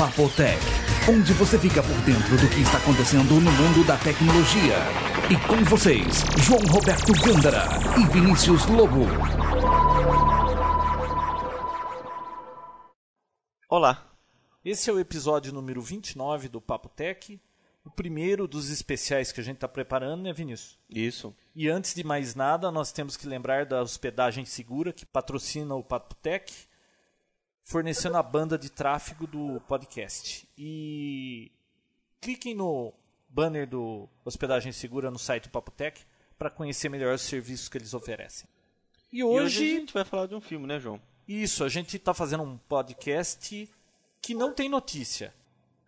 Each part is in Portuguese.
Papotec, onde você fica por dentro do que está acontecendo no mundo da tecnologia. E com vocês, João Roberto Gândara e Vinícius Lobo. Olá, Esse é o episódio número 29 do Papo Tech, o primeiro dos especiais que a gente está preparando, né, Vinícius? isso. E antes de mais nada, nós temos que lembrar da hospedagem segura que patrocina o Papo Tech, fornecendo a banda de tráfego do podcast. E cliquem no banner do Hospedagem Segura no site do Papo Tech para conhecer melhor os serviços que eles oferecem. E E hoje hoje, a gente vai falar de um filme, né, João? isso, a gente está fazendo um podcast que não tem notícia.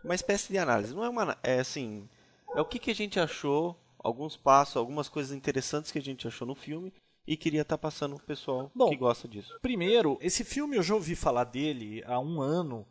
Uma espécie de análise. Não é uma. É assim. É o que, que a gente achou, alguns passos, algumas coisas interessantes que a gente achou no filme e queria estar passando pro pessoal Bom, que gosta disso. Primeiro, esse filme eu já ouvi falar dele há um ano,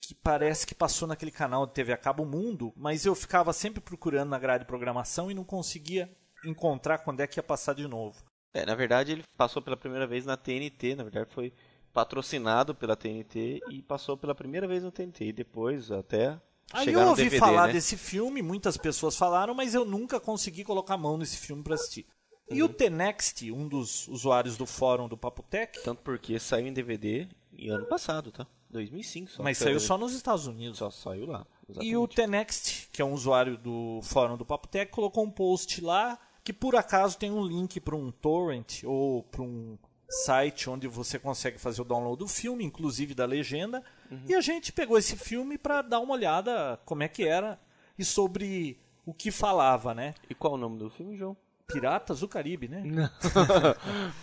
que parece que passou naquele canal de TV a cabo Mundo, mas eu ficava sempre procurando na grade de programação e não conseguia encontrar quando é que ia passar de novo. É, na verdade, ele passou pela primeira vez na TNT, na verdade foi patrocinado pela TNT e passou pela primeira vez na TNT e depois até Aí chegar eu no ouvi DVD, falar né? desse filme, muitas pessoas falaram, mas eu nunca consegui colocar a mão nesse filme para assistir. E Uhum. o Tenext, um dos usuários do fórum do Papotec, Tanto porque saiu em DVD em ano passado, tá? 2005 só. mas saiu só nos Estados Unidos. Só saiu lá. E o exatamente. Tenext, que é um usuário do fórum do Papotec, colocou um post lá que por acaso tem um link para um torrent ou para um site onde você consegue fazer o download do filme, inclusive da legenda. E a gente pegou esse filme para dar uma olhada como é que era e sobre o que falava, né? E qual o nome do filme, João? Piratas do Caribe, né?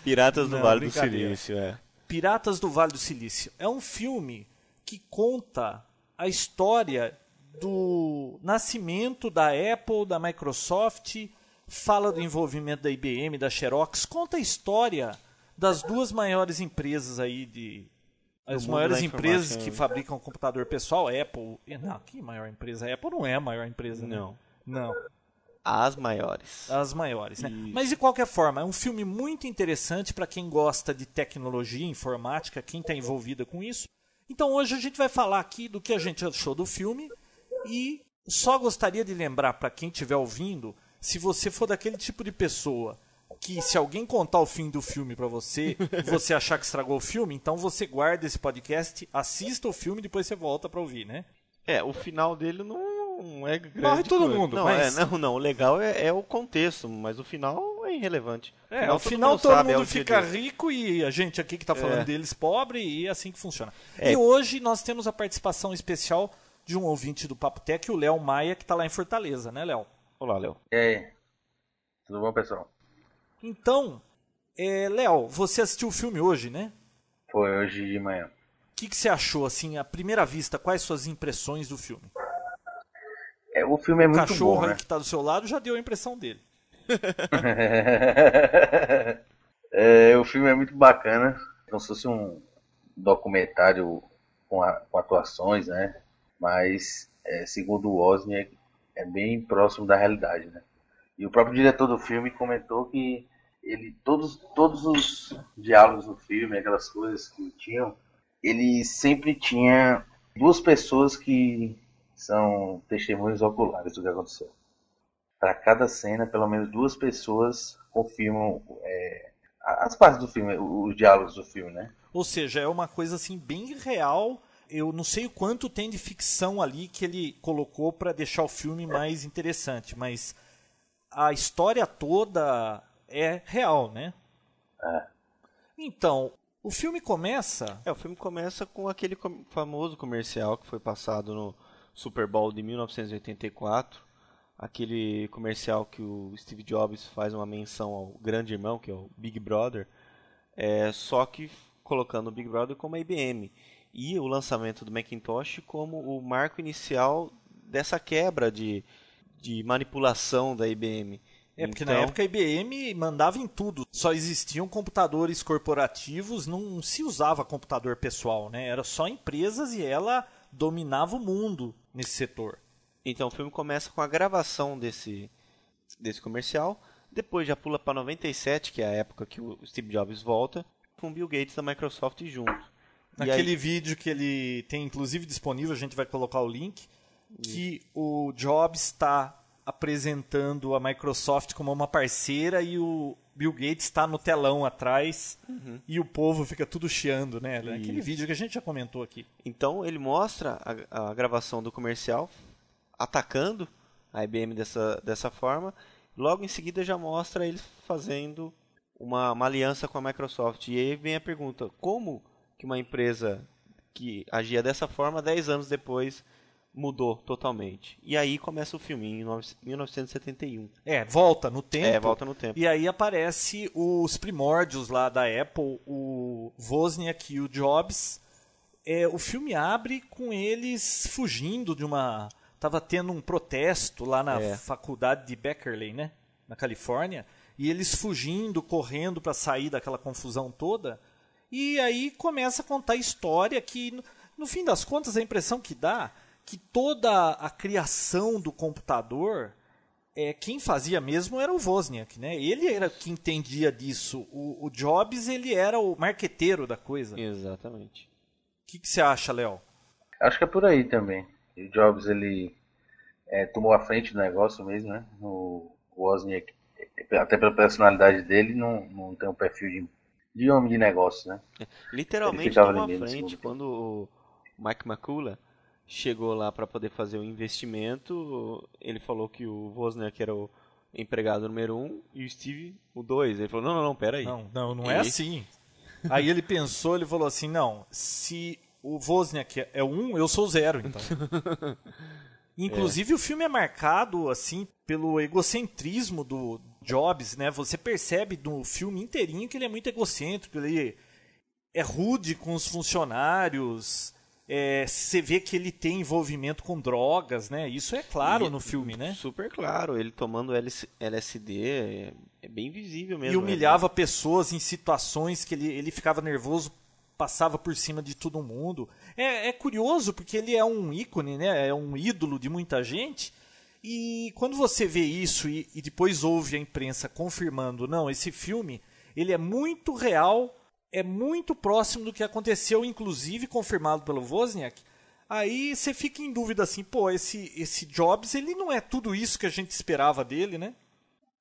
Piratas do Não, Vale do. Silício, é. Piratas do Vale do Silício. É um filme que conta a história do nascimento da Apple, da Microsoft, fala do envolvimento da IBM, da Xerox, conta a história das duas maiores empresas aí de as maiores empresas que né? fabricam computador pessoal, Apple. Não, que maior empresa? A Apple não é a maior empresa. né? Não. As maiores. As maiores, né? Isso. Mas de qualquer forma, é um filme muito interessante para quem gosta de tecnologia, informática, quem está envolvida com isso. Então hoje a gente vai falar aqui do que a gente achou do filme e só gostaria de lembrar para quem estiver ouvindo, se você for daquele tipo de pessoa que se alguém contar o fim do filme para você, você achar que estragou o filme, então você guarda esse podcast, assista o filme e depois você volta para ouvir, né? É, o final dele não é grande. Morre todo coisa. mundo, Não, mas- é, não, não. O legal é, é o contexto, mas o final é irrelevante. É, ao final mundo todo sabe, é mundo o dia fica rico e a gente aqui que tá falando É. deles pobre e é assim que funciona. É. E hoje nós temos a participação especial de um ouvinte do Papo Tech, o Léo Maia, que tá lá em Fortaleza, né, Léo? Olá, Léo. E aí? Tudo bom, pessoal? Então, é, Léo, você assistiu o filme hoje, né? Foi hoje de manhã. O que, que você achou, assim, à primeira vista? Quais suas impressões do filme? É, o filme é O muito cachorro bom, aí né? que tá do seu lado já deu a impressão dele. É, o filme é muito bacana, como se fosse um documentário com, a- com atuações, né? Mas, é, segundo o Wozniak, é bem próximo da realidade, né? E o próprio diretor do filme comentou que ele todos, todos os diálogos do filme, aquelas coisas que tinham, ele sempre tinha duas pessoas que são testemunhas oculares do que aconteceu. Para cada cena, pelo menos duas pessoas confirmam é, as partes do filme, os diálogos do filme, né? Ou seja, é uma coisa assim bem real. Eu não sei o quanto tem de ficção ali que ele colocou para deixar o filme mais interessante, mas a história toda é real, né? Então, o filme começa. É, o filme começa com aquele famoso comercial que foi passado no Super Bowl de 1984. Aquele comercial que o Steve Jobs faz uma menção ao grande irmão, que é o Big Brother, é, só que colocando o Big Brother como a IBM. E o lançamento do Macintosh como o marco inicial dessa quebra de, de manipulação da IBM. É porque Então- na época a IBM mandava em tudo. Só existiam computadores corporativos, não se usava computador pessoal, né? Era só empresas e ela dominava o mundo nesse setor. Então o filme começa com a gravação desse, desse comercial. Depois já pula para 97, que é a época que o Steve Jobs volta, com o Bill Gates da Microsoft junto. Naquele aí... vídeo que ele tem inclusive disponível, a gente vai colocar o link, que o Jobs está apresentando a Microsoft como uma parceira e o Bill Gates está no telão atrás uhum. e o povo fica tudo chiando, né? Aquele vídeo que a gente já comentou aqui. Então ele mostra a, a gravação do comercial atacando a IBM dessa, dessa forma. Logo em seguida já mostra eles fazendo uma, uma aliança com a Microsoft. E aí vem a pergunta: como que uma empresa que agia dessa forma 10 anos depois mudou totalmente. E aí começa o filme, em 1971. É, volta no tempo. É, volta no tempo. E aí aparece os primórdios lá da Apple, o Wozniak e o Jobs. É, o filme abre com eles fugindo de uma... Tava tendo um protesto lá na é. faculdade de Beckerley, né? Na Califórnia. E eles fugindo, correndo para sair daquela confusão toda. E aí começa a contar a história que, no, no fim das contas, a impressão que dá que toda a criação do computador é, quem fazia mesmo era o Wozniak, né? Ele era que entendia disso. O, o Jobs ele era o marqueteiro da coisa. Exatamente. O que, que você acha, Léo? Acho que é por aí também. O Jobs ele é, tomou a frente do negócio mesmo, né? O Wozniak, até pela personalidade dele, não, não tem um perfil de, de homem de negócio, né? Literalmente tomou a frente quando o Mike McCullough chegou lá para poder fazer o investimento, ele falou que o Wozniak era o empregado número um e o Steve o dois. Ele falou, não, não, não, pera aí. Não, não, não é assim. aí ele pensou, ele falou assim, não, se o Wozniak é um, eu sou zero, então. Inclusive é. o filme é marcado assim pelo egocentrismo do Jobs, né? Você percebe no filme inteirinho que ele é muito egocêntrico, ele é rude com os funcionários, é, você vê que ele tem envolvimento com drogas, né? Isso é claro e no filme, né? Super claro, ele tomando LSD é, é bem visível mesmo. E humilhava né? pessoas em situações que ele, ele ficava nervoso, passava por cima de todo mundo. É, é curioso porque ele é um ícone, né? É um ídolo de muita gente. E quando você vê isso e, e depois ouve a imprensa confirmando, não, esse filme ele é muito real é muito próximo do que aconteceu, inclusive confirmado pelo Wozniak. Aí você fica em dúvida assim, pô, esse, esse Jobs, ele não é tudo isso que a gente esperava dele, né?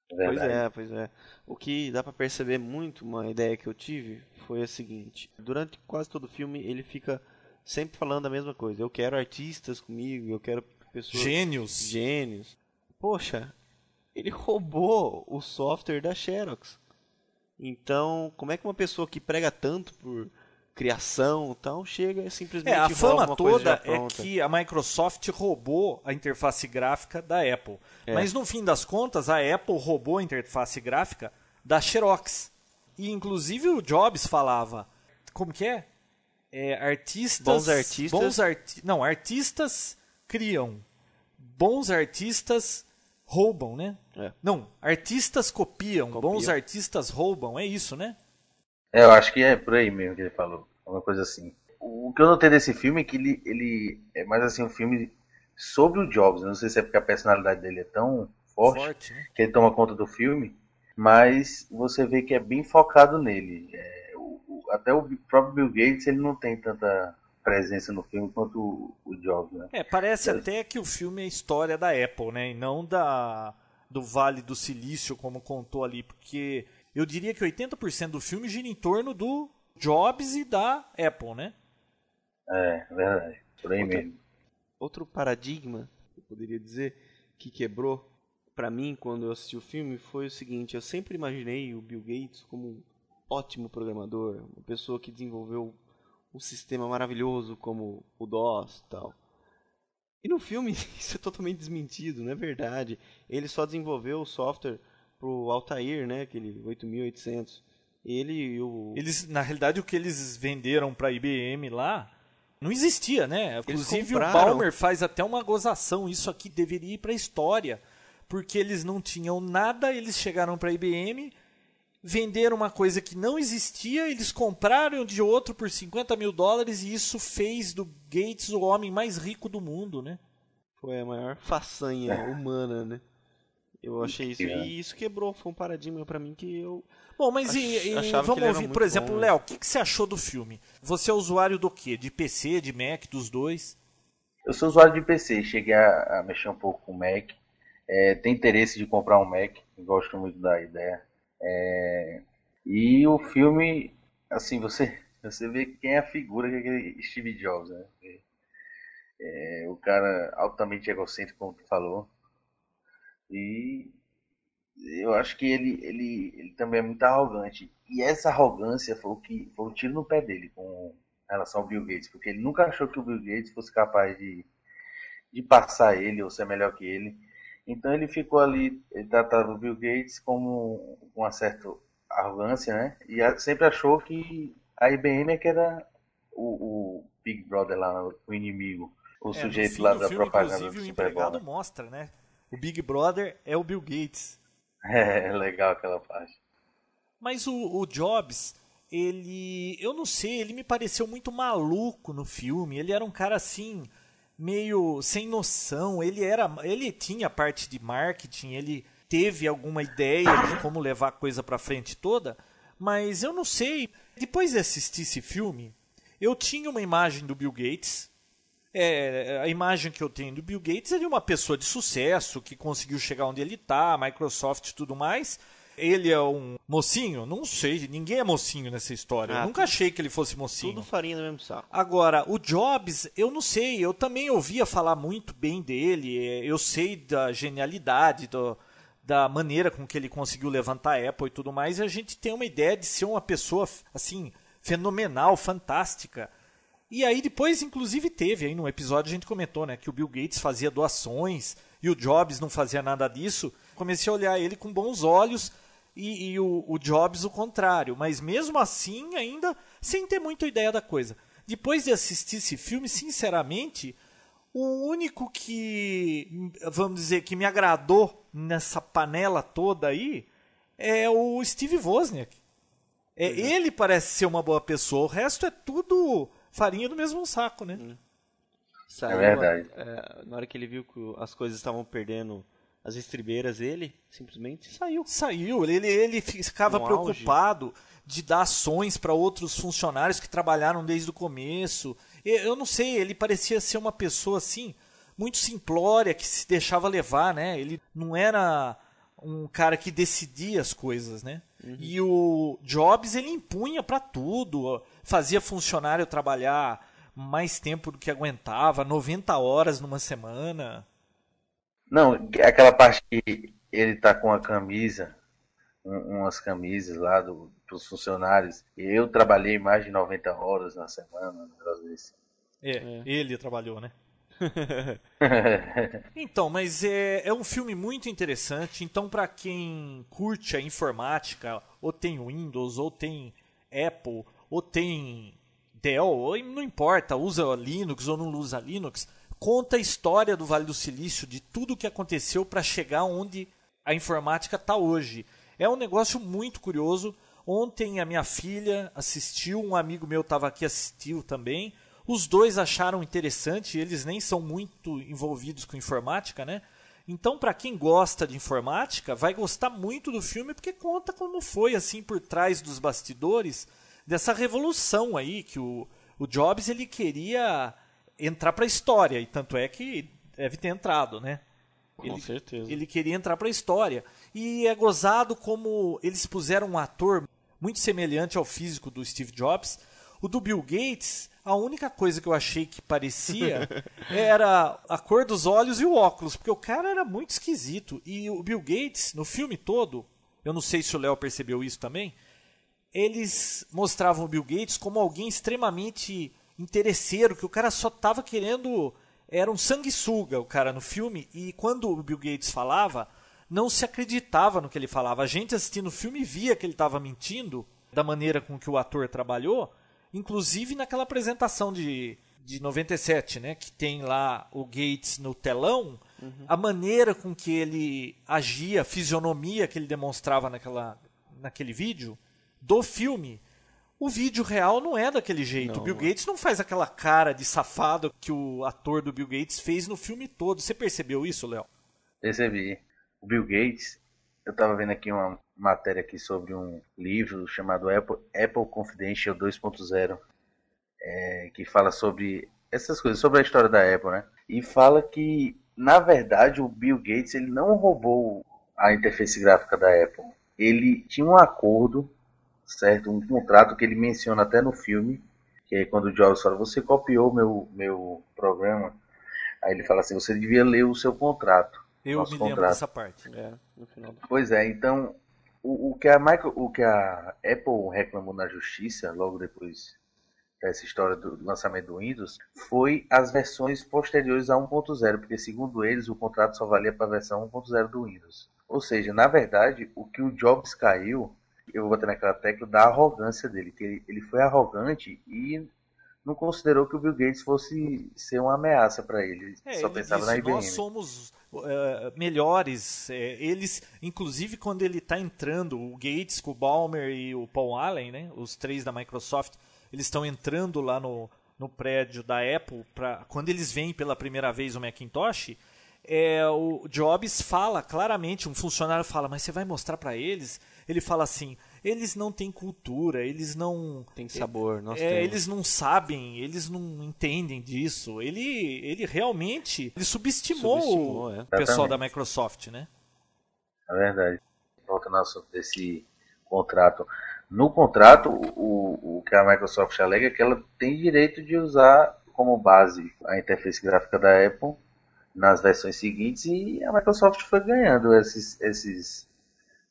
Pois é, pois é. O que dá para perceber muito, uma ideia que eu tive, foi a seguinte: durante quase todo o filme ele fica sempre falando a mesma coisa. Eu quero artistas comigo, eu quero pessoas. Gênios. Gênios. Poxa, ele roubou o software da Xerox. Então, como é que uma pessoa que prega tanto por criação tal chega e simplesmente é, a fama toda é que a Microsoft roubou a interface gráfica da Apple. É. Mas no fim das contas, a Apple roubou a interface gráfica da Xerox. E inclusive o Jobs falava, como que é? é artistas, bons artistas, bons arti não, artistas criam, bons artistas roubam, né? É. Não, artistas copiam, copiam, bons artistas roubam, é isso, né? É, eu acho que é por aí mesmo que ele falou, uma coisa assim. O que eu notei desse filme é que ele, ele é mais assim um filme sobre o Jobs. Não sei se é porque a personalidade dele é tão forte, forte né? que ele toma conta do filme, mas você vê que é bem focado nele. É, o, o, até o próprio Bill Gates ele não tem tanta presença no filme quanto o, Jobs, né? É, parece é. até que o filme é a história da Apple, né? E não da do Vale do Silício, como contou ali, porque eu diria que 80% do filme gira em torno do Jobs e da Apple, né? É, verdade. Por aí mesmo. Outro paradigma, eu poderia dizer, que quebrou para mim quando eu assisti o filme foi o seguinte: eu sempre imaginei o Bill Gates como um ótimo programador, uma pessoa que desenvolveu um sistema maravilhoso como o DOS tal. E no filme isso é totalmente desmentido, não é verdade. Ele só desenvolveu o software pro Altair, né, aquele 8800. Ele e o Eles na realidade o que eles venderam para IBM lá não existia, né? Inclusive o Balmer faz até uma gozação, isso aqui deveria ir para a história, porque eles não tinham nada, eles chegaram para a IBM, venderam uma coisa que não existia, eles compraram de outro por 50 mil dólares e isso fez do Gates o homem mais rico do mundo, né? Foi a maior façanha é. humana, né? Eu achei isso. E isso quebrou, foi um paradigma para mim que eu. Bom, mas e, e vamos ouvir, por exemplo, Léo, o que, que você achou do filme? Você é usuário do quê? De PC, de Mac, dos dois? Eu sou usuário de PC, cheguei a, a mexer um pouco com o Mac. É, tem interesse de comprar um Mac, gosto muito da ideia. É, e o filme, assim, você, você vê quem é a figura que é aquele Steve Jobs, né? É, o cara altamente egocêntrico, como tu falou. E eu acho que ele, ele, ele também é muito arrogante. E essa arrogância foi o que foi o tiro no pé dele com relação ao Bill Gates, porque ele nunca achou que o Bill Gates fosse capaz de, de passar ele ou ser melhor que ele. Então ele ficou ali, ele tratava o Bill Gates como uma certa arrogância, né? E sempre achou que a IBM é que era o, o Big Brother lá, o inimigo, o é, sujeito lá da filme, propaganda do o empregado né? mostra, né? O Big Brother é o Bill Gates. É, legal aquela parte. Mas o, o Jobs, ele. Eu não sei, ele me pareceu muito maluco no filme. Ele era um cara assim, meio sem noção. Ele era. Ele tinha parte de marketing, ele teve alguma ideia de como levar a coisa pra frente toda. Mas eu não sei. Depois de assistir esse filme, eu tinha uma imagem do Bill Gates é, a imagem que eu tenho do Bill Gates é de uma pessoa de sucesso que conseguiu chegar onde ele está, Microsoft e tudo mais. Ele é um mocinho? Não sei, ninguém é mocinho nessa história. Ah, eu nunca achei que ele fosse mocinho. Tudo farinha no mesmo saco. Agora, o Jobs, eu não sei, eu também ouvia falar muito bem dele, eu sei da genialidade, do, da maneira com que ele conseguiu levantar a Apple e tudo mais, e a gente tem uma ideia de ser uma pessoa, assim, fenomenal, fantástica. E aí depois, inclusive, teve aí no episódio a gente comentou, né, que o Bill Gates fazia doações e o Jobs não fazia nada disso. Comecei a olhar ele com bons olhos e, e o, o, Jobs o contrário. Mas mesmo assim, ainda sem ter muita ideia da coisa. Depois de assistir esse filme, sinceramente, o único que, vamos dizer, que me agradou nessa panela toda aí é o Steve Wozniak. É, é. Ele parece ser uma boa pessoa, o resto é tudo farinha do mesmo saco, né? Hum. Saiu, é verdade. É, na hora que ele viu que as coisas estavam perdendo as estribeiras, ele simplesmente saiu. Saiu. Ele, ele ficava no preocupado auge. de dar ações para outros funcionários que trabalharam desde o começo. Eu não sei, ele parecia ser uma pessoa assim, muito simplória, que se deixava levar, né? Ele não era um cara que decidia as coisas, né? Uhum. E o Jobs ele impunha para tudo, fazia funcionário trabalhar mais tempo do que aguentava, 90 horas numa semana. Não, aquela parte que ele tá com a camisa, umas camisas lá do, dos funcionários. Eu trabalhei mais de 90 horas na semana, às vezes. É, é, ele trabalhou, né? então, mas é, é um filme muito interessante. Então, para quem curte a informática, ou tem Windows, ou tem Apple, ou tem Dell, ou não importa, usa Linux ou não usa Linux, conta a história do Vale do Silício, de tudo o que aconteceu para chegar onde a informática está hoje. É um negócio muito curioso. Ontem a minha filha assistiu, um amigo meu estava aqui assistiu também. Os dois acharam interessante, eles nem são muito envolvidos com informática, né? Então, para quem gosta de informática, vai gostar muito do filme porque conta como foi assim por trás dos bastidores dessa revolução aí que o, o Jobs ele queria entrar para a história e tanto é que deve ter entrado, né? Com ele, certeza. Ele queria entrar para a história e é gozado como eles puseram um ator muito semelhante ao físico do Steve Jobs. O do Bill Gates, a única coisa que eu achei que parecia era a cor dos olhos e o óculos, porque o cara era muito esquisito. E o Bill Gates, no filme todo, eu não sei se o Léo percebeu isso também, eles mostravam o Bill Gates como alguém extremamente interesseiro, que o cara só estava querendo. Era um sanguessuga o cara no filme, e quando o Bill Gates falava, não se acreditava no que ele falava. A gente assistindo o filme via que ele estava mentindo, da maneira com que o ator trabalhou, inclusive naquela apresentação de, de 97, né, que tem lá o Gates no telão, uhum. a maneira com que ele agia, a fisionomia que ele demonstrava naquela, naquele vídeo do filme. O vídeo real não é daquele jeito. Não. O Bill Gates não faz aquela cara de safado que o ator do Bill Gates fez no filme todo. Você percebeu isso, Léo? Percebi. o Bill Gates, eu estava vendo aqui uma matéria aqui sobre um livro chamado Apple, Apple Confidential 2.0, é, que fala sobre essas coisas, sobre a história da Apple, né? E fala que, na verdade, o Bill Gates ele não roubou a interface gráfica da Apple. Ele tinha um acordo, certo? Um contrato que ele menciona até no filme, que é quando o Jobs fala, você copiou meu, meu programa. Aí ele fala assim, você devia ler o seu contrato. Eu me lembro dessa parte. É, do... Pois é, então o, o, que a Micro, o que a Apple reclamou na justiça logo depois dessa história do lançamento do Windows foi as versões posteriores a 1.0, porque segundo eles o contrato só valia para a versão 1.0 do Windows. Ou seja, na verdade, o que o Jobs caiu, eu vou botar naquela tecla da arrogância dele, que ele, ele foi arrogante e não considerou que o Bill Gates fosse ser uma ameaça para ele. É, só ele pensava disse, na IBM. Nós somos uh, melhores. É, eles, inclusive, quando ele está entrando, o Gates, o Balmer e o Paul Allen, né, os três da Microsoft, eles estão entrando lá no, no prédio da Apple. Pra, quando eles veem pela primeira vez o Macintosh, é, o Jobs fala claramente, um funcionário fala, mas você vai mostrar para eles? Ele fala assim, eles não têm cultura, eles não tem sabor, nós é, eles não sabem, eles não entendem disso. Ele, ele realmente ele subestimou, subestimou é. o pessoal da Microsoft, né? É verdade. Volta no assunto desse contrato. No contrato, o, o que a Microsoft alega é que ela tem direito de usar como base a interface gráfica da Apple nas versões seguintes e a Microsoft foi ganhando esses, esses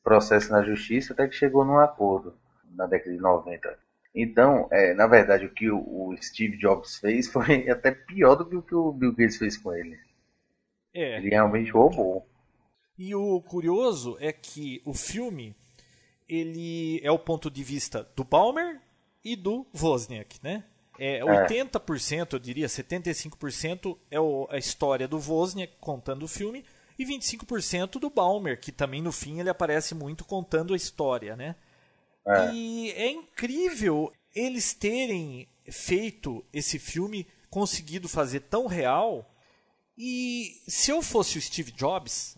processo na justiça até que chegou num acordo na década de 90. Então, é, na verdade, o que o, Steve Jobs fez foi até pior do que o que o Bill Gates fez com ele. É. Ele realmente roubou. E o curioso é que o filme ele é o ponto de vista do Balmer e do Wozniak, né? É, 80%, é. eu diria 75% é o, a história do Wozniak contando o filme e 25% do Balmer, que também no fim ele aparece muito contando a história, né? É. E é incrível eles terem feito esse filme, conseguido fazer tão real. E se eu fosse o Steve Jobs,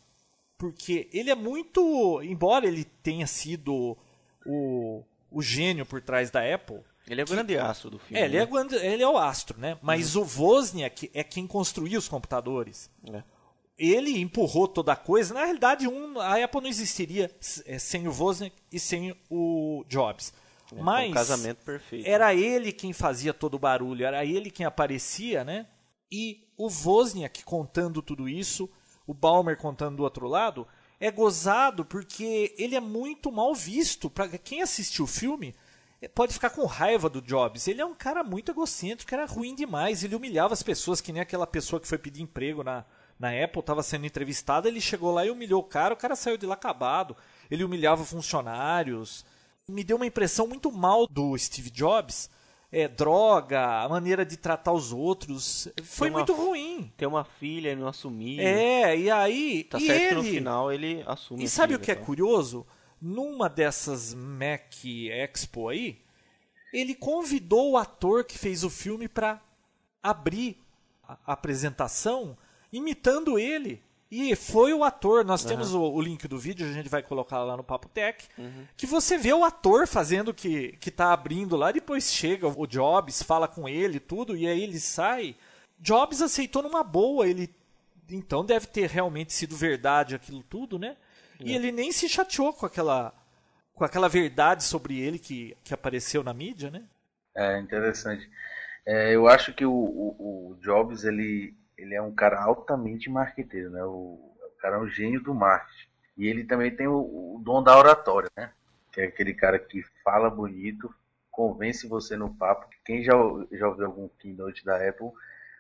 porque ele é muito, embora ele tenha sido o, o gênio por trás da Apple, ele é o grande astro do filme. É, ele, é né? é, ele é o astro, né? Mas uhum. o Wozniak é quem construiu os computadores. É ele empurrou toda a coisa. Na realidade, um, a Apple não existiria é, sem o Wozniak e sem o Jobs. É, Mas um casamento perfeito. Era ele quem fazia todo o barulho, era ele quem aparecia, né? E o Wozniak contando tudo isso, o Balmer contando do outro lado, é gozado porque ele é muito mal visto. Para quem assistiu o filme, é, pode ficar com raiva do Jobs. Ele é um cara muito egocêntrico, era ruim demais. Ele humilhava as pessoas, que nem aquela pessoa que foi pedir emprego na, na Apple, estava sendo entrevistado, ele chegou lá e humilhou o cara, o cara saiu de lá acabado. Ele humilhava funcionários. Me deu uma impressão muito mal do Steve Jobs. É, droga, a maneira de tratar os outros. Foi uma, muito ruim. Ter uma filha e não assumir. É, e aí. Tá e certo ele, que no final ele assume. E sabe filha, o que é tá? curioso? Numa dessas Mac Expo aí, ele convidou o ator que fez o filme para abrir a apresentação imitando ele. E foi o ator, nós uhum. temos o, o, link do vídeo, a gente vai colocar lá no Papo Tech, uhum. que você vê o ator fazendo que, que tá abrindo lá, depois chega o Jobs, fala com ele tudo, e aí ele sai. Jobs aceitou numa boa, ele então deve ter realmente sido verdade aquilo tudo, né? E é. ele nem se chateou com aquela com aquela verdade sobre ele que, que apareceu na mídia, né? É interessante. É, eu acho que o, o, o Jobs ele ele é um cara altamente marqueteiro, né? O, o cara é um gênio do marketing. E ele também tem o, o dom da oratória, né? Que é aquele cara que fala bonito, convence você no papo. Quem já, já ouviu algum keynote da Apple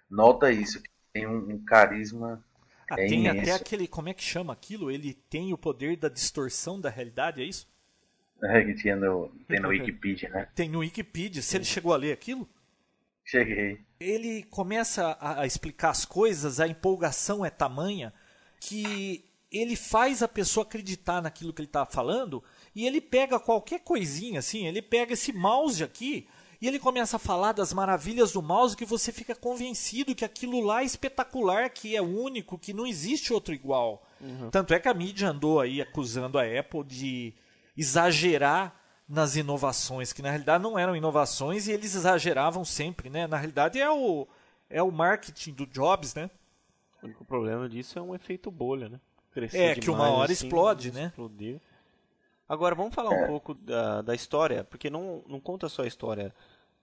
nota isso, que tem um, um carisma ah, é tem imenso. até aquele, como é que chama aquilo? Ele tem o poder da distorção da realidade, é isso? É, que tinha no, tem no Wikipedia, né? Tem no Wikipedia. Se ele chegou a ler aquilo? Cheguei. Ele começa a, explicar as coisas, a empolgação é tamanha que ele faz a pessoa acreditar naquilo que ele está falando e ele pega qualquer coisinha assim, ele pega esse mouse aqui e ele começa a falar das maravilhas do mouse que você fica convencido que aquilo lá é espetacular, que é único, que não existe outro igual. Uhum. Tanto é que a mídia andou aí acusando a Apple de exagerar nas inovações, que na realidade não eram inovações e eles exageravam sempre, né? Na realidade é o, é o marketing do Jobs, né? O único problema disso é um efeito bolha, né? Crescer é, que uma hora assim, explode, né? Explodir. Agora, vamos falar um pouco da, da história, porque não, não conta só a história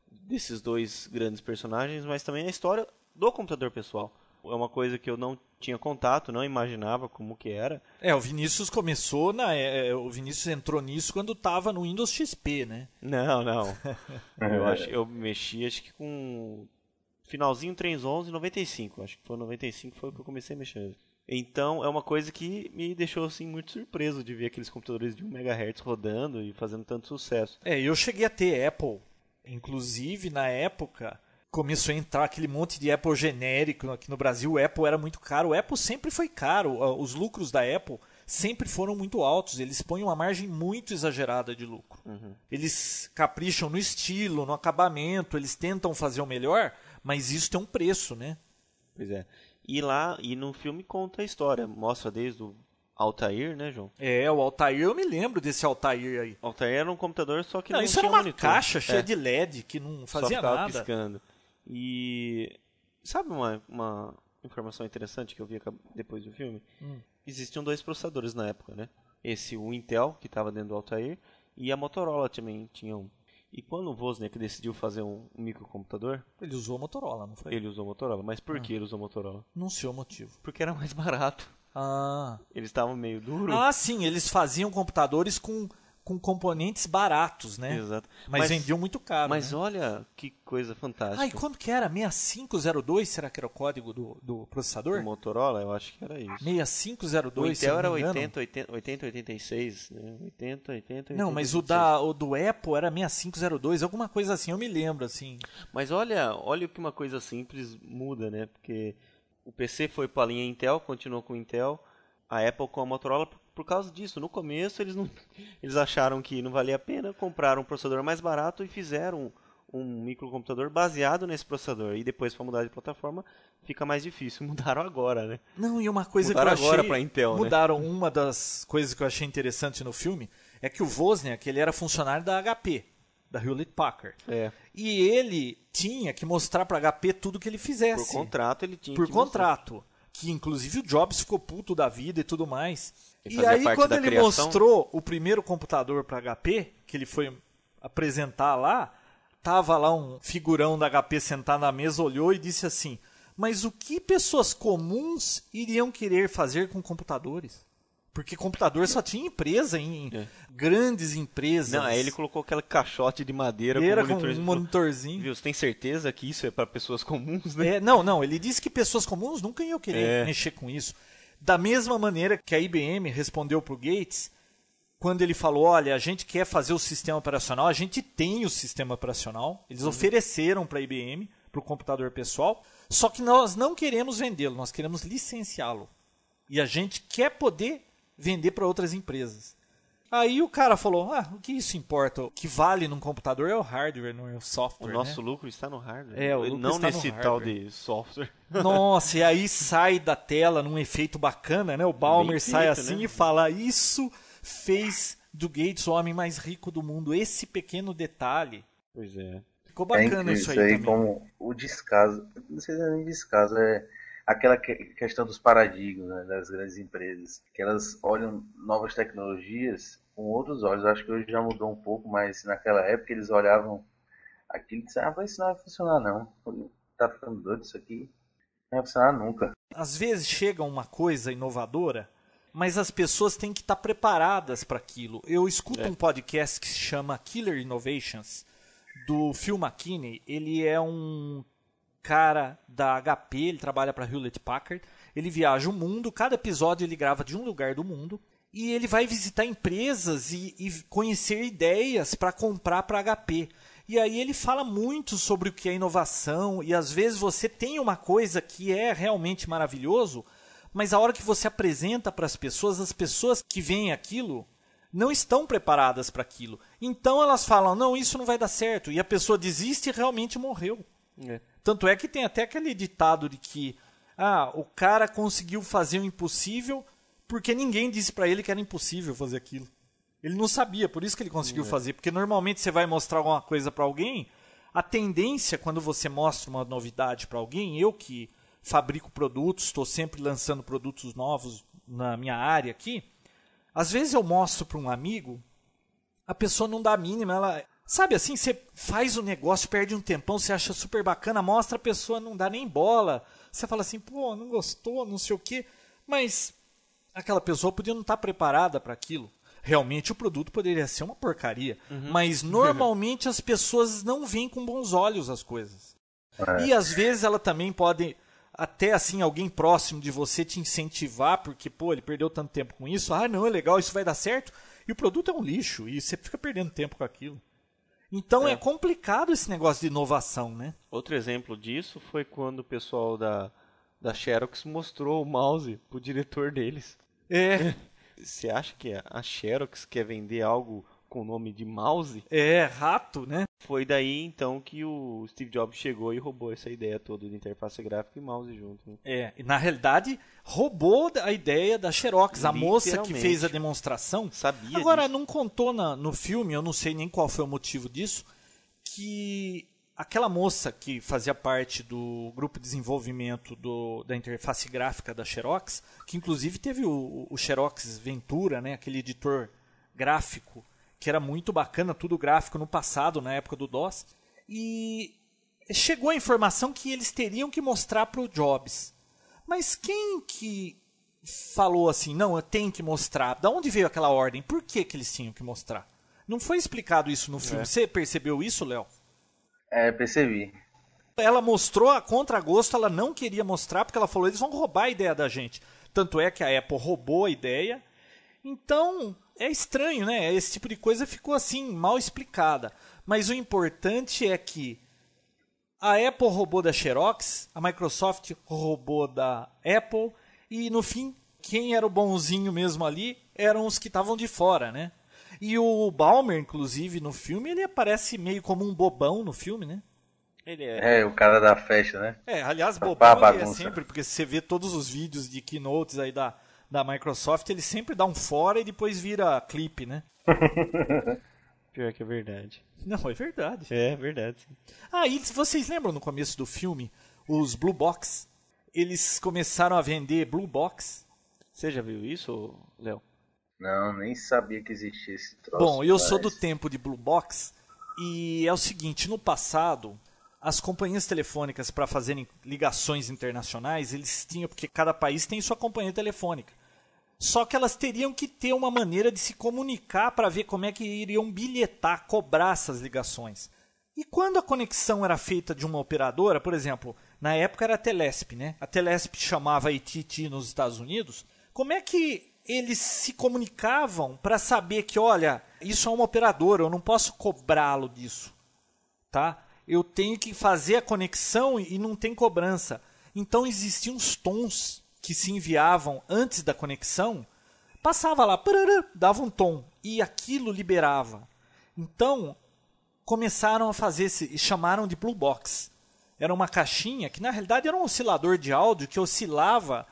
desses dois grandes personagens, mas também a história do computador pessoal. É uma coisa que eu não tinha contato, não imaginava como que era. É, o Vinícius começou na, é, é o Vinícius entrou nisso quando estava no Windows XP, né? Não, não. eu acho, eu mexi acho que com finalzinho 311 95, acho que foi 95 foi o que eu comecei a mexer. Então é uma coisa que me deixou assim muito surpreso de ver aqueles computadores de 1 MHz rodando e fazendo tanto sucesso. É, eu cheguei a ter Apple, inclusive na época começou a entrar aquele monte de Apple genérico aqui no Brasil. O Apple era muito caro. O Apple sempre foi caro. Os lucros da Apple sempre foram muito altos. Eles põem uma margem muito exagerada de lucro. Uhum. Eles capricham no estilo, no acabamento, eles tentam fazer o melhor, mas isso tem um preço, né? Pois é. E lá, e no filme conta a história, mostra desde o Altair, né, João? É, o Altair, eu me lembro desse Altair aí. Altair era um computador, só que não, não isso era uma monitor. caixa cheia é. de LED que não fazia só nada. piscando. E sabe uma, uma informação interessante que eu vi depois do filme? Hum. Existiam dois processadores na época, né? Esse, o Intel, que estava dentro do Altair, e a Motorola também tinha um. E quando o Wozniak decidiu fazer um microcomputador... Ele usou a Motorola, não foi? Ele usou a Motorola. Mas por ah. que ele usou a Motorola? Não sei o motivo. Porque era mais barato. Ah. Eles estavam meio duros. Ah, sim. Eles faziam computadores com com componentes baratos, né? Exato. Mas, mas vendiam muito caro. Mas né? olha que coisa fantástica. Ah, e quanto que era? 6502, será que era o código do, do processador? O Motorola, eu acho que era isso. 6502, o Intel era 80, 80, 80, 86, né? 80, 80, 80 Não, mas o, da, o do Apple era 6502, alguma coisa assim, eu me lembro, assim. Mas olha, olha que uma coisa simples muda, né? Porque o PC foi para a linha Intel, continuou com o Intel, a Apple com a Motorola por causa disso. No começo eles não, eles acharam que não valia a pena, compraram um processador mais barato e fizeram um, um microcomputador baseado nesse processador. E depois para mudar de plataforma fica mais difícil. Mudaram agora, né? Não, e uma coisa mudaram que eu agora achei, para Intel, né? mudaram né? uma das coisas que eu achei interessante no filme é que o Wozniak, ele era funcionário da HP, da Hewlett Packard. É. E ele tinha que mostrar para HP tudo que ele fizesse. Por contrato ele tinha Por que contrato. Mostrar. Que inclusive o Jobs ficou puto da vida e tudo mais. E aí, quando ele criação... mostrou o primeiro computador para HP, que ele foi apresentar lá, tava lá um figurão da HP sentado na mesa, olhou e disse assim: Mas o que pessoas comuns iriam querer fazer com computadores? Porque computador só tinha empresa em é. grandes empresas. Não, aí ele colocou aquele caixote de madeira com, monitor, com um monitorzinho. Viu, você tem certeza que isso é para pessoas comuns, né? É, não, não, ele disse que pessoas comuns nunca iam querer é. mexer com isso. Da mesma maneira que a IBM respondeu para o Gates, quando ele falou: olha, a gente quer fazer o sistema operacional, a gente tem o sistema operacional. Eles uhum. ofereceram para a IBM, para o computador pessoal, só que nós não queremos vendê-lo, nós queremos licenciá-lo. E a gente quer poder vender para outras empresas. Aí o cara falou: ah, o que isso importa? O que vale num computador é o hardware, não é o software. O nosso né? lucro está no hardware. É, o lucro não está nesse no tal de software. Nossa, e aí sai da tela num efeito bacana, né? O Balmer sai assim né? e fala: Isso fez do Gates o homem mais rico do mundo. Esse pequeno detalhe. Pois é. Ficou bacana é isso aí. Isso aí, também. como o descaso. Não sei se é nem descaso, é aquela questão dos paradigmas né, das grandes empresas, que elas olham novas tecnologias com outros olhos. Acho que hoje já mudou um pouco, mas naquela época eles olhavam aquilo e disseram, ah, isso não vai funcionar não. Tá ficando doido isso aqui? Não vai funcionar nunca. Às vezes chega uma coisa inovadora, mas as pessoas têm que estar preparadas para aquilo. Eu escuto é. um podcast que se chama Killer Innovations, do Phil McKinney. Ele é um cara da HP, ele trabalha para Hewlett Packard. Ele viaja o mundo, cada episódio ele grava de um lugar do mundo e ele vai visitar empresas e, e conhecer ideias para comprar para HP. E aí ele fala muito sobre o que é inovação e às vezes você tem uma coisa que é realmente maravilhoso, mas a hora que você apresenta para as pessoas, as pessoas que veem aquilo não estão preparadas para aquilo. Então elas falam: "Não, isso não vai dar certo". E a pessoa desiste e realmente morreu. É. Tanto é que tem até aquele ditado de que ah, o cara conseguiu fazer o impossível porque ninguém disse para ele que era impossível fazer aquilo. Ele não sabia, por isso que ele conseguiu é. fazer. Porque normalmente você vai mostrar alguma coisa para alguém, a tendência quando você mostra uma novidade para alguém, eu que fabrico produtos, estou sempre lançando produtos novos na minha área aqui, às vezes eu mostro para um amigo, a pessoa não dá a mínima, ela Sabe assim, você faz o negócio, perde um tempão, você acha super bacana, mostra a pessoa, não dá nem bola. Você fala assim, pô, não gostou, não sei o quê. Mas aquela pessoa podia não estar preparada para aquilo. Realmente o produto poderia ser uma porcaria. Uhum. Mas normalmente as pessoas não veem com bons olhos as coisas. É. E às vezes ela também pode, até assim, alguém próximo de você te incentivar, porque, pô, ele perdeu tanto tempo com isso. Ah, não, é legal, isso vai dar certo. E o produto é um lixo, e você fica perdendo tempo com aquilo. Então é. é. complicado esse negócio de inovação, né? Outro exemplo disso foi quando o pessoal da, da Xerox mostrou o mouse pro diretor deles. É. Você acha que a Xerox quer vender algo com o nome de mouse? É, rato, né? Foi daí então que o Steve Jobs chegou e roubou essa ideia toda de interface gráfica e mouse junto. Né? É, e na realidade roubou a ideia da Xerox, a moça que fez a demonstração. Sabia. Agora disso. não contou na, no filme, eu não sei nem qual foi o motivo disso, que aquela moça que fazia parte do grupo de desenvolvimento do, da interface gráfica da Xerox, que inclusive teve o, o Xerox Ventura, né, aquele editor gráfico que era muito bacana, tudo gráfico no passado, na época do DOS. E chegou a informação que eles teriam que mostrar para o Jobs. Mas quem que falou assim, não, eu tenho que mostrar? Da onde veio aquela ordem? Por que, que eles tinham que mostrar? Não foi explicado isso no filme. É. Você percebeu isso, Léo? É, percebi. Ela mostrou a contragosto, ela não queria mostrar porque ela falou, eles vão roubar a ideia da gente. Tanto é que a Apple roubou a ideia. Então, é estranho, né? Esse tipo de coisa ficou assim, mal explicada. Mas o importante é que a Apple roubou da Xerox, a Microsoft roubou da Apple, e no fim, quem era o bonzinho mesmo ali eram os que estavam de fora, né? E o Balmer, inclusive, no filme, ele aparece meio como um bobão no filme, né? Ele é. É, o cara da festa, né? É, aliás, bobão ele é sempre, porque você vê todos os vídeos de keynotes aí da, da Microsoft, ele sempre dá um fora e depois vira clipe, né? Pior que é verdade. Não, é verdade. É, é verdade. Ah, e vocês lembram no começo do filme, os Blue Box? Eles começaram a vender Blue Box. Você já viu isso, Léo? Não, nem sabia que existia esse troço. Bom, eu sou do tempo de Blue Box e é o seguinte, no passado, as companhias telefônicas para fazerem ligações internacionais, eles tinham porque cada país tem sua companhia telefônica. Só que elas teriam que ter uma maneira de se comunicar para ver como é que iriam bilhetar, cobrar essas ligações. E quando a conexão era feita de uma operadora, por exemplo, na época era a Telesp, né? A Telesp chamava AT&T nos Estados Unidos. Como é que eles se comunicavam para saber que, olha, isso é uma operadora, eu não posso cobrá-lo disso, tá? Eu tenho que fazer a conexão e não tem cobrança. Então existiam os tons que se enviavam antes da conexão, passava lá, dava um tom e aquilo liberava. Então começaram a fazer e chamaram de blue box. Era uma caixinha que na realidade era um oscilador de áudio que oscilava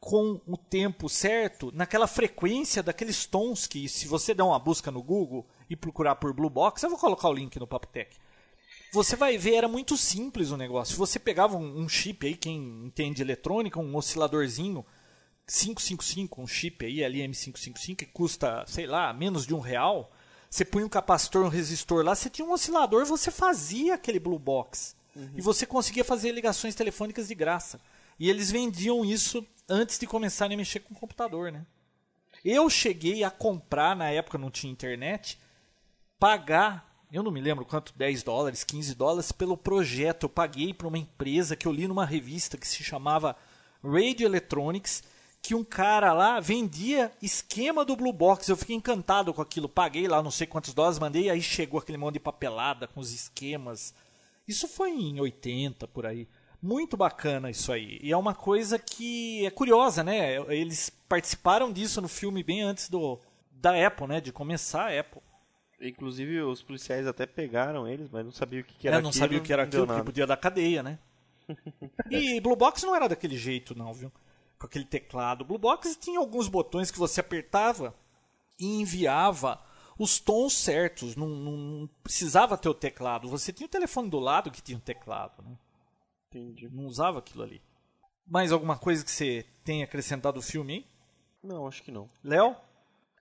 com o tempo certo naquela frequência daqueles tons que se você der uma busca no Google e procurar por blue box, eu vou colocar o link no Papotec você vai ver, era muito simples o negócio. Você pegava um, um chip aí, quem entende eletrônica, um osciladorzinho 555, um chip aí, LM555, que custa, sei lá, menos de um real. Você punha um capacitor, um resistor lá, você tinha um oscilador, você fazia aquele blue box. Uhum. E você conseguia fazer ligações telefônicas de graça. E eles vendiam isso antes de começarem a mexer com o computador, né? Eu cheguei a comprar, na época não tinha internet, pagar eu não me lembro quanto, 10 dólares, 15 dólares pelo projeto. Eu paguei para uma empresa que eu li numa revista que se chamava Radio Electronics, que um cara lá vendia esquema do Blue Box. Eu fiquei encantado com aquilo. Paguei lá não sei quantos dólares, mandei, aí chegou aquele monte de papelada com os esquemas. Isso foi em 80 por aí. Muito bacana isso aí. E é uma coisa que é curiosa, né? Eles participaram disso no filme bem antes do da Apple, né? De começar a Apple. Inclusive os policiais até pegaram eles, mas não sabiam o que, que era é, não sabia o que era aquilo, porque podia dar cadeia, né? e Blue Box não era daquele jeito, não, viu? com aquele teclado. O Blue Box tinha alguns botões que você apertava e enviava os tons certos. Não, não precisava ter o teclado. Você tinha o telefone do lado que tinha o teclado. Né? Entendi. Não usava aquilo ali. Mais alguma coisa que você tenha acrescentado ao filme, hein? Não, acho que não. Léo?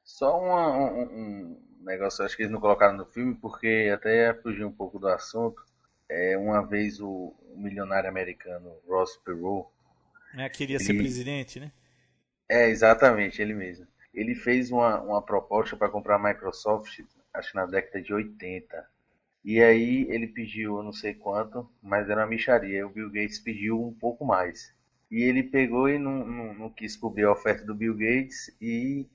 Só uma, um, um negócio, acho que eles não colocaram no filme, porque até fugir um pouco do assunto. É, uma vez o, o milionário americano Ross Perot. É, queria ele... ser presidente, né? É, exatamente, ele mesmo. Ele fez uma, uma proposta para comprar a Microsoft, acho que na década de 80. E aí ele pediu eu não sei quanto, mas era uma micharia. O Bill Gates pediu um pouco mais. E ele pegou e não, não, não quis cobrir a oferta do Bill Gates e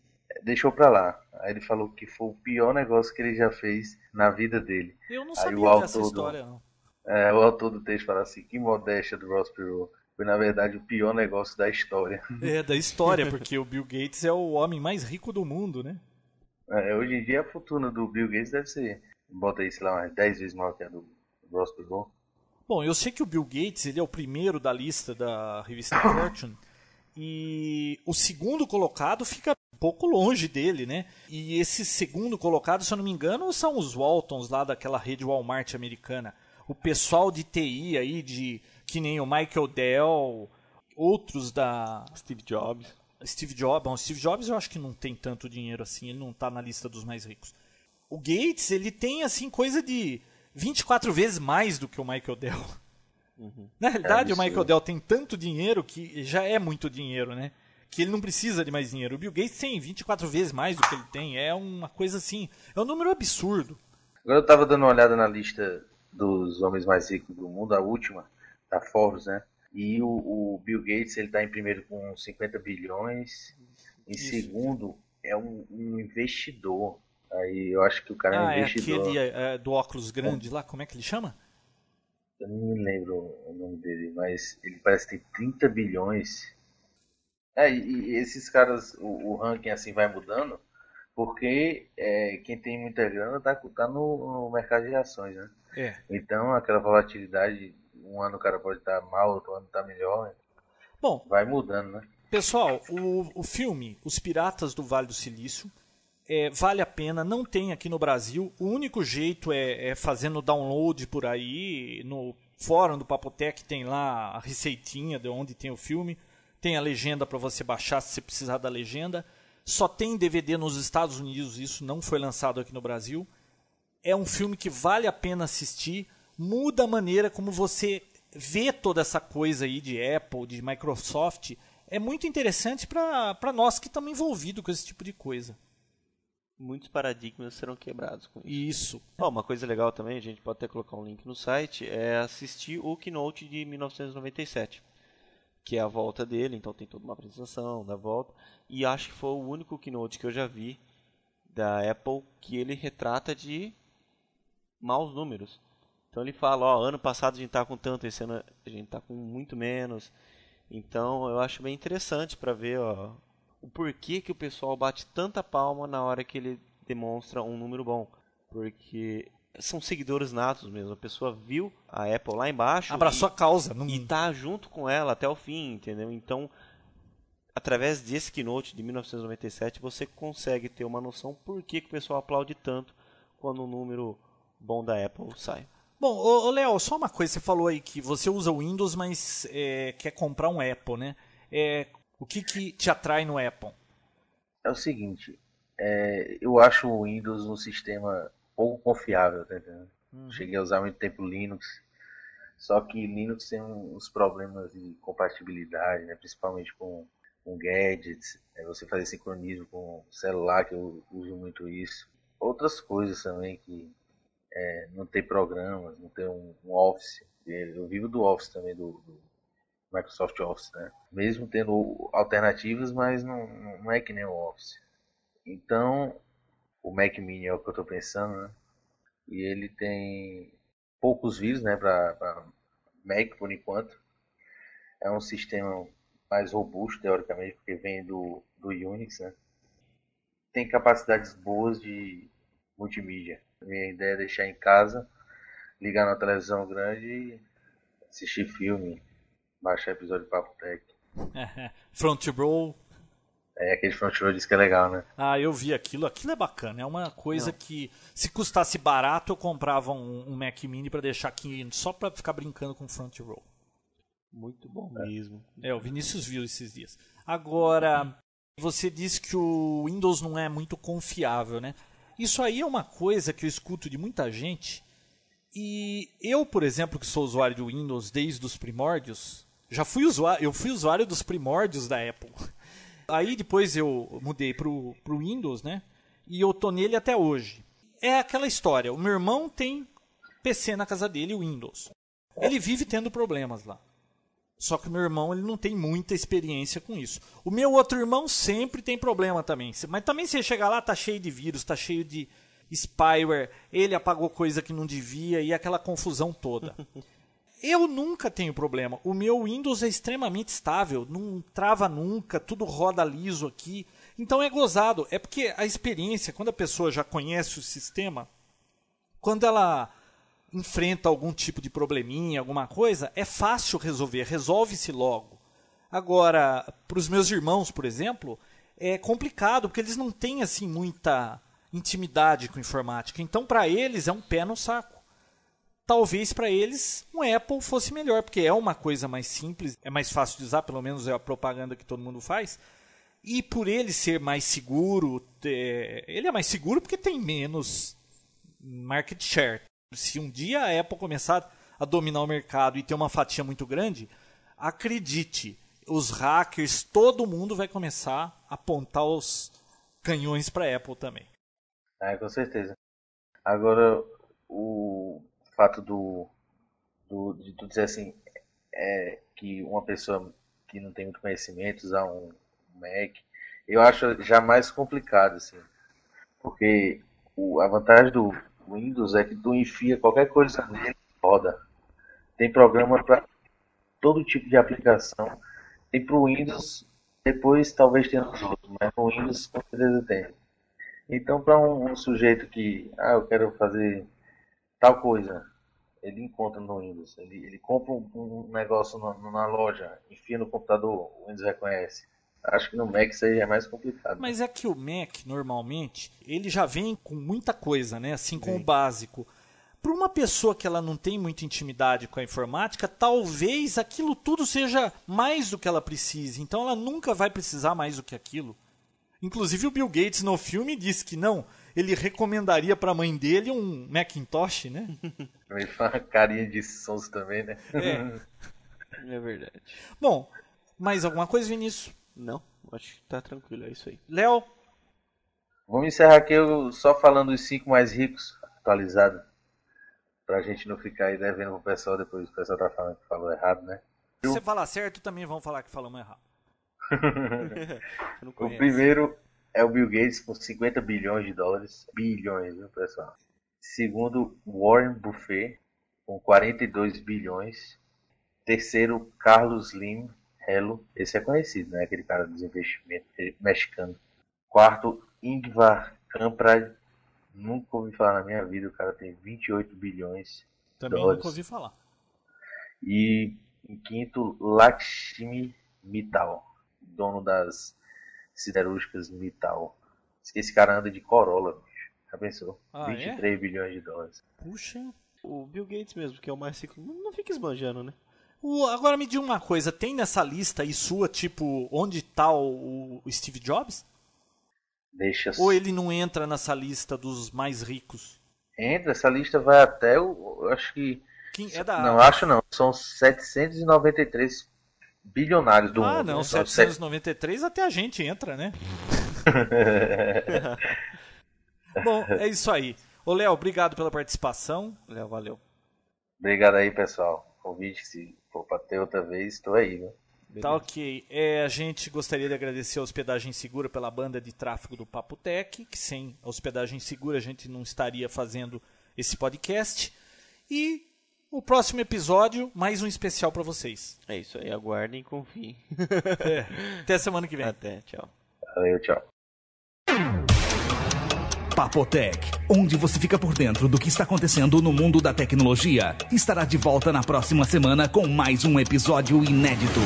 deixou pra lá. Aí ele falou que foi o pior negócio que ele já fez na vida dele. Eu não sabia Aí, dessa história, não. É, o autor do texto fala assim, que modéstia do Ross Perot. Foi, na verdade, o pior negócio da história. É, da história, porque o Bill Gates é o homem mais rico do mundo, né? É, hoje em dia a fortuna do Bill Gates deve ser, bota aí, sei lá, umas 10 vezes maior que a do Ross Perot. Bom, eu sei que o Bill Gates ele é o primeiro da lista da revista Fortune e o segundo colocado fica um pouco longe dele, né? E esse segundo colocado, se eu não me engano, são os Waltons lá daquela rede Walmart americana. O pessoal de TI aí, de que nem o Michael Dell, outros da Steve Jobs. Steve Jobs, bom, Steve Jobs eu acho que não tem tanto dinheiro assim, ele não está na lista dos mais ricos. O Gates, ele tem assim coisa de 24 vezes mais do que o Michael Dell. Uhum. Na realidade, é o Michael Dell tem tanto dinheiro que já é muito dinheiro, né? Que ele não precisa de mais dinheiro. O Bill Gates tem 24 vezes mais do que ele tem. É uma coisa assim. É um número absurdo. Agora eu tava dando uma olhada na lista dos homens mais ricos do mundo, a última, da Forbes, né? E o, o Bill Gates, ele tá em primeiro com 50 bilhões. Em Isso. segundo, é um, um investidor Aí eu acho que o cara ah, é investidor. É aquele é, do óculos grande lá, como é que ele chama? Eu não me lembro o nome dele, mas ele parece ter 30 bilhões. É, e, e esses caras, o, o, ranking assim vai mudando, porque é, quem tem muita grana tá, tá no, no, mercado de ações, né? É. Então aquela volatilidade, um ano o cara pode estar tá mal, outro ano tá melhor. Bom, vai mudando, né? Pessoal, o, o filme Os Piratas do Vale do Silício é, vale a pena, não tem aqui no Brasil. O único jeito é, é fazendo download por aí. No fórum do Papotec tem lá a receitinha de onde tem o filme. Tem a legenda para você baixar se você precisar da legenda. Só tem DVD nos Estados Unidos, isso não foi lançado aqui no Brasil. É um filme que vale a pena assistir. Muda a maneira como você vê toda essa coisa aí de Apple, de Microsoft. É muito interessante para nós que estamos envolvidos com esse tipo de coisa muitos paradigmas serão quebrados com isso. Isso. Oh, uma coisa legal também, a gente pode até colocar um link no site, é assistir o Keynote de 1997, que é a volta dele, então tem toda uma apresentação da volta, e acho que foi o único Keynote que eu já vi da Apple que ele retrata de maus números. Então ele fala, ó, ano passado a gente tá com tanto, esse ano a gente tá com muito menos. Então eu acho bem interessante para ver, ó, o porquê que o pessoal bate tanta palma na hora que ele demonstra um número bom. Porque são seguidores natos mesmo. A pessoa viu a Apple lá embaixo. Abraçou e, a causa. Não... E tá junto com ela até o fim, entendeu? Então, através desse keynote de 1997, você consegue ter uma noção por que, que o pessoal aplaude tanto quando um número bom da Apple sai. Bom, ô, Léo, só uma coisa, você falou aí que você usa o Windows, mas é, quer comprar um Apple, né? É, o que, que te atrai no Apple? É o seguinte, é, eu acho o Windows um sistema pouco confiável, tá uhum. Cheguei a usar muito tempo Linux, só que Linux tem uns problemas de compatibilidade, né? principalmente com, com gadgets, é você fazer sincronismo com celular, que eu uso muito isso. Outras coisas também que é, não tem programas, não tem um, um Office. Eu vivo do Office também, do, do Microsoft Office, né? Mesmo tendo alternativas, mas não, não é que nem o Office. Então, o Mac Mini é o que eu estou pensando, né? E ele tem poucos vírus, né, para Mac por enquanto. É um sistema mais robusto, teoricamente, porque vem do, do Unix, né? Tem capacidades boas de multimídia. Minha ideia é deixar em casa, ligar na televisão grande e assistir filme, baixar episódio de Papo Tech. Front row. É, aquele front row diz que é legal, né? Ah, eu vi aquilo. Aquilo é bacana. É uma coisa Não. que, se custasse barato, eu comprava um, um Mac Mini para deixar aqui só para ficar brincando com front row. Muito bom mesmo. É, o Vinícius viu esses dias. Agora, você disse que o Windows não é muito confiável, né? Isso aí é uma coisa que eu escuto de muita gente. E eu, por exemplo, que sou usuário do Windows desde os primórdios, já fui usuário, eu fui usuário dos primórdios da Apple. Aí depois eu mudei pro, pro Windows, né? E eu tô nele até hoje. É aquela história, o meu irmão tem PC na casa dele, Windows. Ele vive tendo problemas lá. Só que o meu irmão ele não tem muita experiência com isso. O meu outro irmão sempre tem problema também. Mas também se chegar lá, tá cheio de vírus, tá cheio de spyware, ele apagou coisa que não devia e aquela confusão toda. Eu nunca tenho problema. O meu Windows é extremamente estável, não trava nunca, tudo roda liso aqui. Então é gozado. É porque a experiência, quando a pessoa já conhece o sistema, quando ela enfrenta algum tipo de probleminha, alguma coisa, é fácil resolver, resolve-se logo. Agora, para os meus irmãos, por exemplo, é complicado, porque eles não têm assim muita intimidade com informática. Então, para eles é um pé no saco talvez para eles um Apple fosse melhor, porque é uma coisa mais simples, é mais fácil de usar, pelo menos é a propaganda que todo mundo faz. E por ele ser mais seguro, é, ele é mais seguro porque tem menos market share. Se um dia a Apple começar a dominar o mercado e ter uma fatia muito grande, acredite, os hackers, todo mundo vai começar a apontar os canhões para a Apple também. É, com certeza. Agora, o fato do, do de tu dizer assim é, que uma pessoa que não tem muito conhecimento usar um Mac, eu acho já mais complicado assim, porque o, a vantagem do Windows é que tu enfia qualquer coisa nele roda. Tem programa para todo tipo de aplicação. Tem para o Windows, depois talvez tenha nos outros, mas no Windows com certeza tem. Então, para um, um, sujeito que, ah, eu quero fazer tal coisa, ele encontra no Windows. Ele, ele compra um, um negócio na, na, loja, enfia no computador, o Windows reconhece. Acho que no Mac isso aí é mais complicado. Mas é que o Mac, normalmente, ele já vem com muita coisa, né? Assim, com Sim. o básico. Para uma pessoa que ela não tem muita intimidade com a informática, talvez aquilo tudo seja mais do que ela precise. Então ela nunca vai precisar mais do que aquilo. Inclusive o Bill Gates no filme disse que não, ele recomendaria para a mãe dele um Macintosh, né? Também uma carinha de sons também, né? É. é verdade. Bom, mais alguma coisa, Vinícius? Não, acho que tá tranquilo, é isso aí. Léo? Vamos encerrar aqui só falando os cinco mais ricos, atualizado. Pra gente não ficar aí devendo pro pessoal depois o pessoal tá falando que falou errado, né? Se você falar certo, também vão falar que falamos errado. o primeiro é o Bill Gates com 50 bilhões de dólares. Bilhões, viu, pessoal? Segundo, Warren Buffett com 42 bilhões. Terceiro, Carlos Slim Hello. Esse é conhecido, né? Aquele cara dos investimentos mexicano. Quarto, Ingvar Kamprad. Nunca ouvi falar na minha vida. O cara tem 28 bilhões Também dólares. nunca ouvi falar. E em quinto, Lakshmi Mittal dono das siderúrgicas Mittal. Esse cara anda de Corolla, bicho. Já pensou? Ah, 23 é? bilhões de dólares. Puxa. O Bill Gates mesmo, que é o mais rico, não fica esbanjando, né? O, agora me diga uma coisa, tem nessa lista aí sua, tipo, onde tá o, o Steve Jobs? Deixa Ou ele não entra nessa lista dos mais ricos? Entra, essa lista vai até o. Eu acho que. Quem é da... Não, acho não. São 793 bilionários do ah, mundo. Ah, não, né? 793 até a gente entra, né? Bom, é isso aí. Ô, Léo, obrigado pela participação. Léo, valeu. Obrigado aí, pessoal. Convite, se for para ter outra vez, estou aí, viu? Tá ok. É, a gente gostaria de agradecer a Hospedagem Segura pela banda de tráfego do Papo Tech, que sem a Hospedagem Segura a gente não estaria fazendo esse podcast. E o próximo episódio, mais um especial para vocês. É isso aí, aguardem e confiem. é. Até semana que vem. Até, tchau. Valeu, tchau. Papotec, onde você fica por dentro do que está acontecendo no mundo da tecnologia, estará de volta na próxima semana com mais um episódio inédito.